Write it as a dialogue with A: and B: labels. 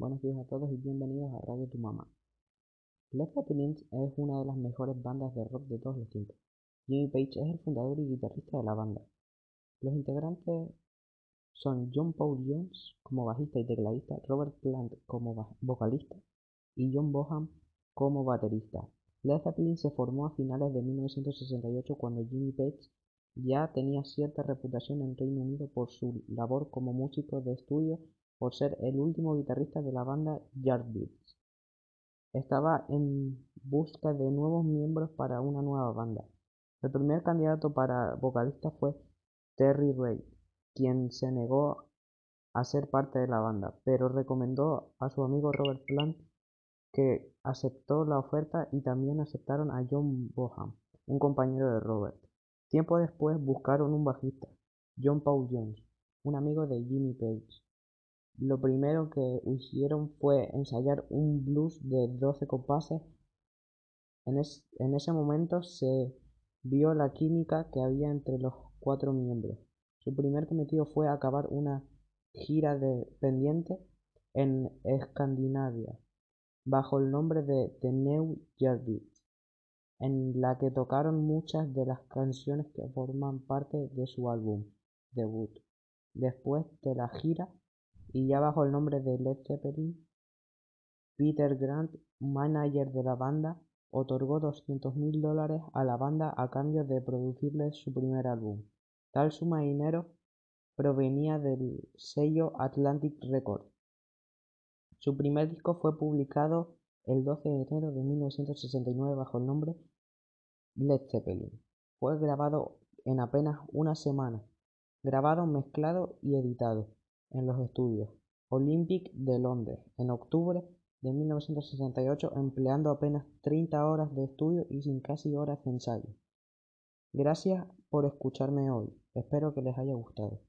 A: buenos días a todos y bienvenidos a Radio Tu Mamá. Led Zeppelin es una de las mejores bandas de rock de todos los tiempos. Jimmy Page es el fundador y guitarrista de la banda. Los integrantes son John Paul Jones como bajista y tecladista, Robert Plant como vocalista y John Boham como baterista. Led Zeppelin se formó a finales de 1968 cuando Jimmy Page ya tenía cierta reputación en Reino Unido por su labor como músico de estudio por ser el último guitarrista de la banda Yardbirds. Estaba en busca de nuevos miembros para una nueva banda. El primer candidato para vocalista fue Terry Ray, quien se negó a ser parte de la banda, pero recomendó a su amigo Robert Plant, que aceptó la oferta y también aceptaron a John Boham, un compañero de Robert. Tiempo después buscaron un bajista, John Paul Jones, un amigo de Jimmy Page. Lo primero que hicieron fue ensayar un blues de doce compases. En, ese momento se vio la química que había entre los cuatro miembros. Su primer cometido fue acabar una gira de pendiente en Escandinavia, bajo el nombre de The New Yardbirds, en la que tocaron muchas de las canciones que forman parte de su álbum debut. Después de la gira, y ya bajo el nombre de Led Zeppelin, Peter Grant, manager de la banda, otorgó doscientos mil dólares a la banda a cambio de producirles su primer álbum. Tal suma de dinero provenía del sello Atlantic Records. Su primer disco fue publicado el 12 de enero de 1969 bajo el nombre Led Zeppelin. Fue grabado en apenas una semana, grabado, mezclado y editado en los estudios Olympic de Londres en octubre de 1968 empleando apenas 30 horas de estudio y sin casi horas de ensayo. Gracias por escucharme hoy, espero que les haya gustado.